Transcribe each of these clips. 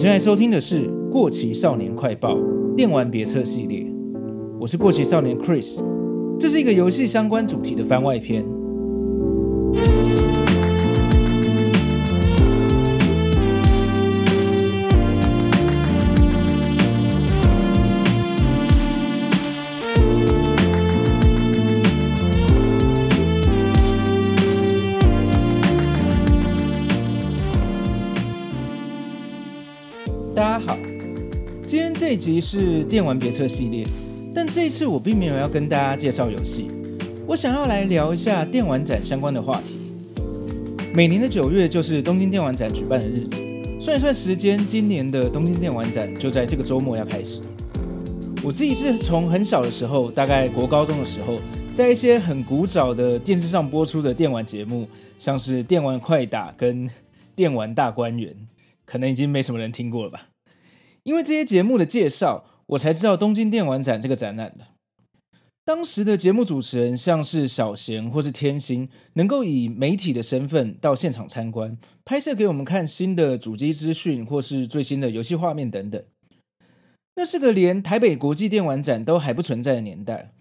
正在收听的是《过期少年快报》电玩别册系列，我是过期少年 Chris，这是一个游戏相关主题的番外篇。是电玩别册系列，但这一次我并没有要跟大家介绍游戏，我想要来聊一下电玩展相关的话题。每年的九月就是东京电玩展举办的日子，算一算时间，今年的东京电玩展就在这个周末要开始。我自己是从很小的时候，大概国高中的时候，在一些很古早的电视上播出的电玩节目，像是《电玩快打》跟《电玩大观园》，可能已经没什么人听过了吧。因为这些节目的介绍，我才知道东京电玩展这个展览的。当时的节目主持人像是小贤或是天心，能够以媒体的身份到现场参观，拍摄给我们看新的主机资讯或是最新的游戏画面等等。那是个连台北国际电玩展都还不存在的年代。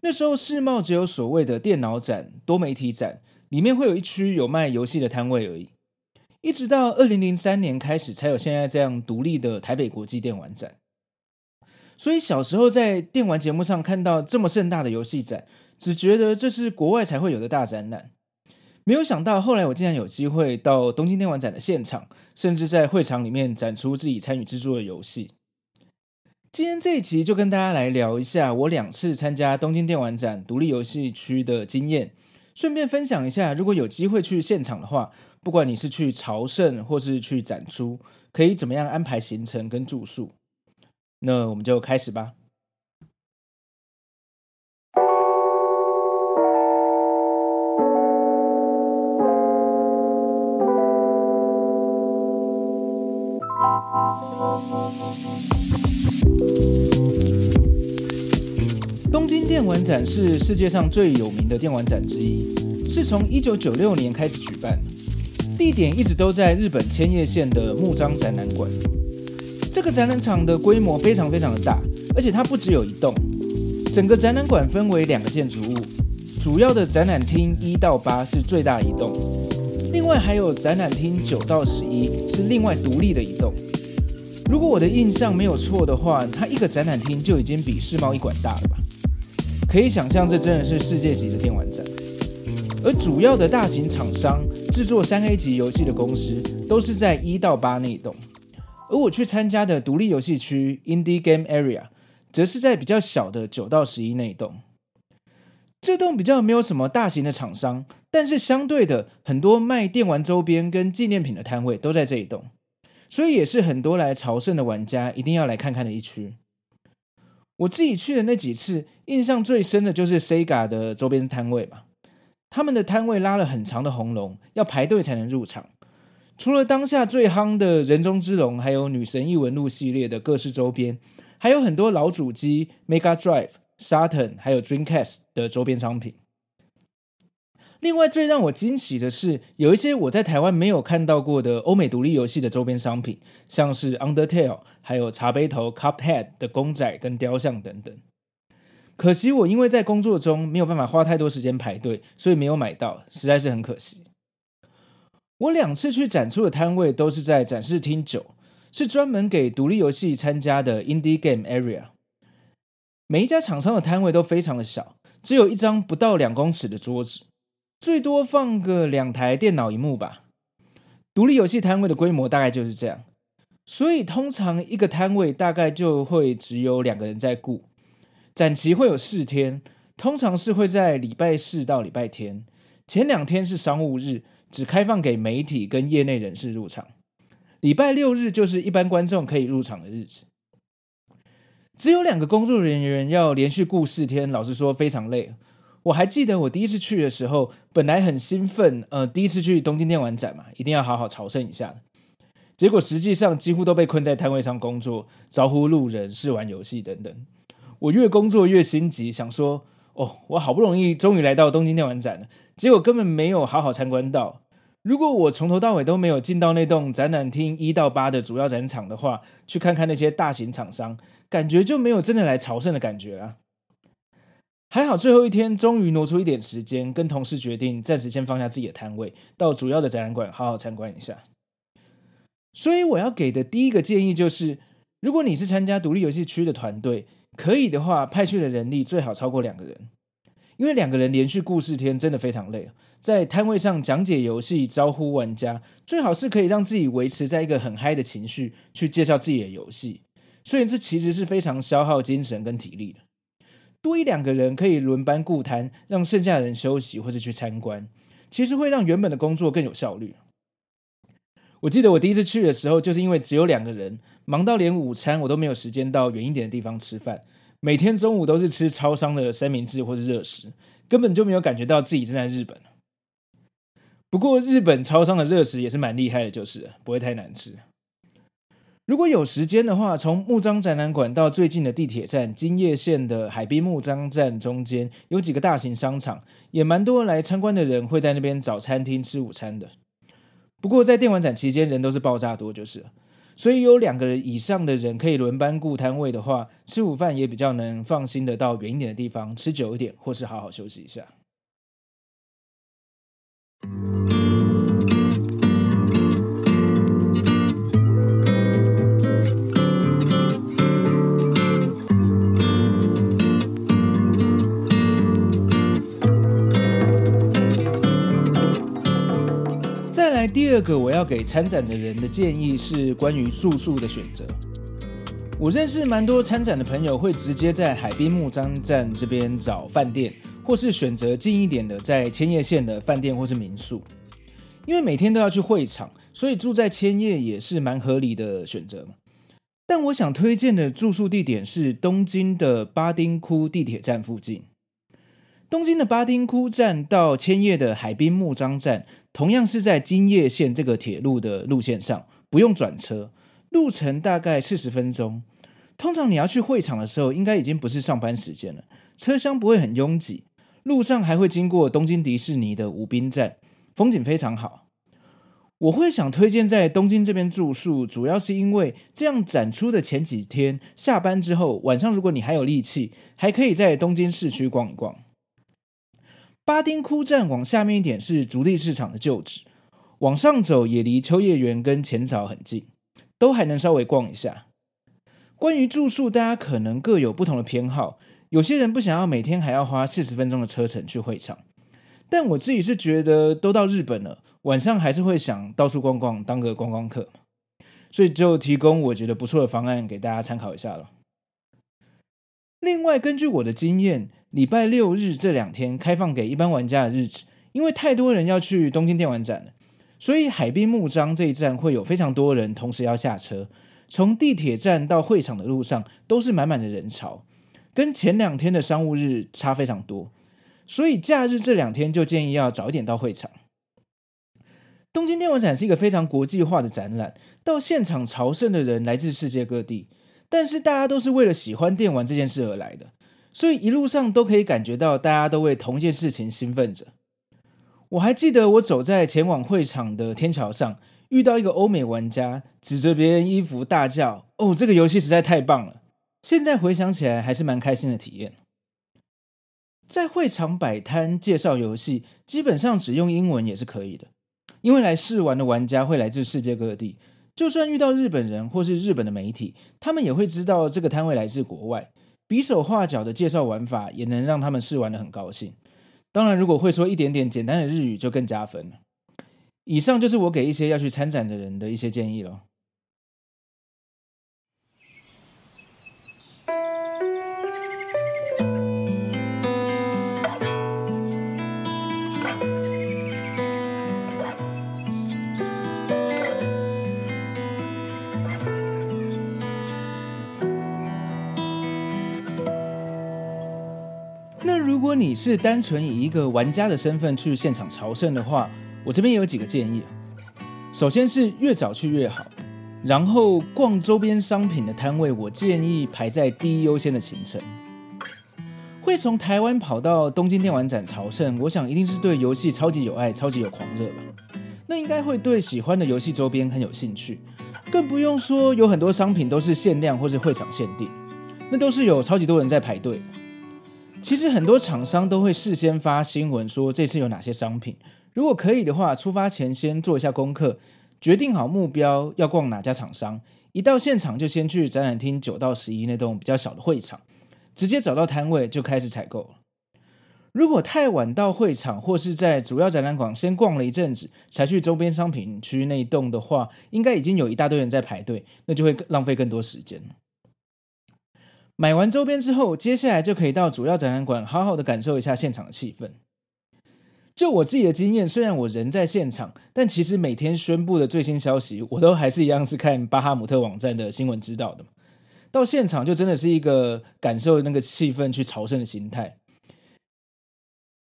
那时候世贸只有所谓的电脑展、多媒体展，里面会有一区有卖游戏的摊位而已。一直到二零零三年开始，才有现在这样独立的台北国际电玩展。所以小时候在电玩节目上看到这么盛大的游戏展，只觉得这是国外才会有的大展览。没有想到后来我竟然有机会到东京电玩展的现场，甚至在会场里面展出自己参与制作的游戏。今天这一集就跟大家来聊一下我两次参加东京电玩展独立游戏区的经验，顺便分享一下，如果有机会去现场的话。不管你是去朝圣或是去展出，可以怎么样安排行程跟住宿？那我们就开始吧。东京电玩展是世界上最有名的电玩展之一，是从一九九六年开始举办。地点一直都在日本千叶县的木张展览馆。这个展览场的规模非常非常的大，而且它不只有一栋。整个展览馆分为两个建筑物，主要的展览厅一到八是最大一栋，另外还有展览厅九到十一是另外独立的一栋。如果我的印象没有错的话，它一个展览厅就已经比世贸一馆大了吧？可以想象，这真的是世界级的电玩展。而主要的大型厂商制作三 A 级游戏的公司都是在一到八那栋，而我去参加的独立游戏区 Indie Game Area 则是在比较小的九到十一那栋。这栋比较没有什么大型的厂商，但是相对的，很多卖电玩周边跟纪念品的摊位都在这一栋，所以也是很多来朝圣的玩家一定要来看看的一区。我自己去的那几次，印象最深的就是 Sega 的周边摊位嘛。他们的摊位拉了很长的红龙，要排队才能入场。除了当下最夯的人中之龙，还有女神异闻录系列的各式周边，还有很多老主机、Mega Drive、Saturn，还有 Dreamcast 的周边商品。另外，最让我惊喜的是，有一些我在台湾没有看到过的欧美独立游戏的周边商品，像是 Undertale，还有茶杯头 Cuphead 的公仔跟雕像等等。可惜我因为在工作中没有办法花太多时间排队，所以没有买到，实在是很可惜。我两次去展出的摊位都是在展示厅九，是专门给独立游戏参加的 Indie Game Area。每一家厂商的摊位都非常的小，只有一张不到两公尺的桌子，最多放个两台电脑萤幕吧。独立游戏摊位的规模大概就是这样，所以通常一个摊位大概就会只有两个人在顾。展期会有四天，通常是会在礼拜四到礼拜天，前两天是商务日，只开放给媒体跟业内人士入场。礼拜六日就是一般观众可以入场的日子。只有两个工作人员要连续顾四天，老实说非常累。我还记得我第一次去的时候，本来很兴奋，呃，第一次去东京电玩展嘛，一定要好好朝圣一下。结果实际上几乎都被困在摊位上工作，招呼路人、试玩游戏等等。我越工作越心急，想说：“哦，我好不容易终于来到东京电玩展了，结果根本没有好好参观到。如果我从头到尾都没有进到那栋展览厅一到八的主要展场的话，去看看那些大型厂商，感觉就没有真的来朝圣的感觉了。还好最后一天终于挪出一点时间，跟同事决定暂时先放下自己的摊位，到主要的展览馆好好参观一下。所以我要给的第一个建议就是，如果你是参加独立游戏区的团队，可以的话，派去的人力最好超过两个人。因为两个人连续故事天真的非常累，在摊位上讲解游戏、招呼玩家，最好是可以让自己维持在一个很嗨的情绪去介绍自己的游戏，所以这其实是非常消耗精神跟体力的。多一两个人可以轮班顾摊，让剩下的人休息或者去参观，其实会让原本的工作更有效率。我记得我第一次去的时候，就是因为只有两个人，忙到连午餐我都没有时间到远一点的地方吃饭。每天中午都是吃超商的三明治或者热食，根本就没有感觉到自己正在日本。不过日本超商的热食也是蛮厉害的，就是不会太难吃。如果有时间的话，从木张展览馆到最近的地铁站京叶线的海滨木张站中间有几个大型商场，也蛮多来参观的人会在那边找餐厅吃午餐的。不过在电玩展期间人都是爆炸多，就是了。所以有两个人以上的人可以轮班顾摊位的话，吃午饭也比较能放心的到远一点的地方吃久一点，或是好好休息一下。第二个我要给参展的人的建议是关于住宿的选择。我认识蛮多参展的朋友会直接在海滨木张站这边找饭店，或是选择近一点的在千叶县的饭店或是民宿。因为每天都要去会场，所以住在千叶也是蛮合理的选择。但我想推荐的住宿地点是东京的八丁窟地铁站附近。东京的八丁堀站到千叶的海滨木章站，同样是在金叶线这个铁路的路线上，不用转车，路程大概四十分钟。通常你要去会场的时候，应该已经不是上班时间了，车厢不会很拥挤，路上还会经过东京迪士尼的武滨站，风景非常好。我会想推荐在东京这边住宿，主要是因为这样展出的前几天下班之后，晚上如果你还有力气，还可以在东京市区逛一逛。巴丁堀站往下面一点是筑地市场的旧址，往上走也离秋叶原跟浅草很近，都还能稍微逛一下。关于住宿，大家可能各有不同的偏好，有些人不想要每天还要花四十分钟的车程去会场，但我自己是觉得都到日本了，晚上还是会想到处逛逛，当个观光客，所以就提供我觉得不错的方案给大家参考一下了。另外，根据我的经验，礼拜六日这两天开放给一般玩家的日子，因为太多人要去东京电玩展了，所以海滨木章这一站会有非常多人同时要下车。从地铁站到会场的路上都是满满的人潮，跟前两天的商务日差非常多。所以假日这两天就建议要早一点到会场。东京电玩展是一个非常国际化的展览，到现场朝圣的人来自世界各地。但是大家都是为了喜欢电玩这件事而来的，所以一路上都可以感觉到大家都为同一件事情兴奋着。我还记得我走在前往会场的天桥上，遇到一个欧美玩家指着别人衣服大叫：“哦，这个游戏实在太棒了！”现在回想起来还是蛮开心的体验。在会场摆摊介绍游戏，基本上只用英文也是可以的，因为来试玩的玩家会来自世界各地。就算遇到日本人或是日本的媒体，他们也会知道这个摊位来自国外，比手画脚的介绍玩法，也能让他们试玩的很高兴。当然，如果会说一点点简单的日语，就更加分了。以上就是我给一些要去参展的人的一些建议了。你是单纯以一个玩家的身份去现场朝圣的话，我这边有几个建议。首先是越早去越好，然后逛周边商品的摊位，我建议排在第一优先的行程。会从台湾跑到东京电玩展朝圣，我想一定是对游戏超级有爱、超级有狂热吧。那应该会对喜欢的游戏周边很有兴趣。更不用说有很多商品都是限量或是会场限定，那都是有超级多人在排队。其实很多厂商都会事先发新闻说这次有哪些商品，如果可以的话，出发前先做一下功课，决定好目标要逛哪家厂商，一到现场就先去展览厅九到十一那栋比较小的会场，直接找到摊位就开始采购。如果太晚到会场，或是在主要展览馆先逛了一阵子，才去周边商品区那一栋的话，应该已经有一大堆人在排队，那就会浪费更多时间。买完周边之后，接下来就可以到主要展览馆，好好的感受一下现场的气氛。就我自己的经验，虽然我人在现场，但其实每天宣布的最新消息，我都还是一样是看巴哈姆特网站的新闻知道的。到现场就真的是一个感受那个气氛去朝圣的心态。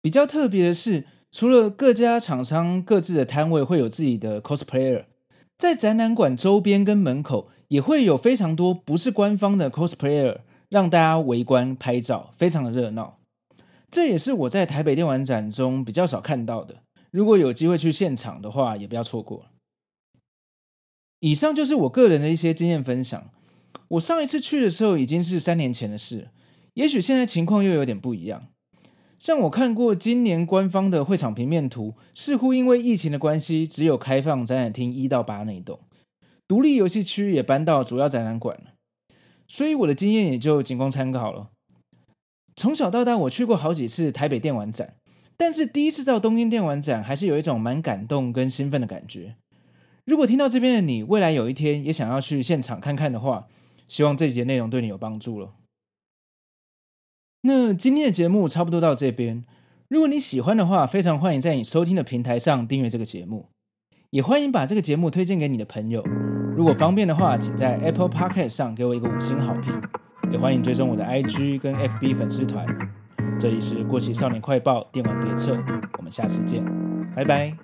比较特别的是，除了各家厂商各自的摊位会有自己的 cosplayer，在展览馆周边跟门口也会有非常多不是官方的 cosplayer，让大家围观拍照，非常的热闹。这也是我在台北电玩展中比较少看到的。如果有机会去现场的话，也不要错过。以上就是我个人的一些经验分享。我上一次去的时候已经是三年前的事，也许现在情况又有点不一样。像我看过今年官方的会场平面图，似乎因为疫情的关系，只有开放展览厅一到八那一栋，独立游戏区也搬到主要展览馆了。所以我的经验也就仅供参考了。从小到大，我去过好几次台北电玩展，但是第一次到东京电玩展，还是有一种蛮感动跟兴奋的感觉。如果听到这边的你，未来有一天也想要去现场看看的话，希望这节内容对你有帮助了。那今天的节目差不多到这边。如果你喜欢的话，非常欢迎在你收听的平台上订阅这个节目，也欢迎把这个节目推荐给你的朋友。如果方便的话，请在 Apple Podcast 上给我一个五星好评，也欢迎追踪我的 IG 跟 FB 粉丝团。这里是过期少年快报电玩别册，我们下次见，拜拜。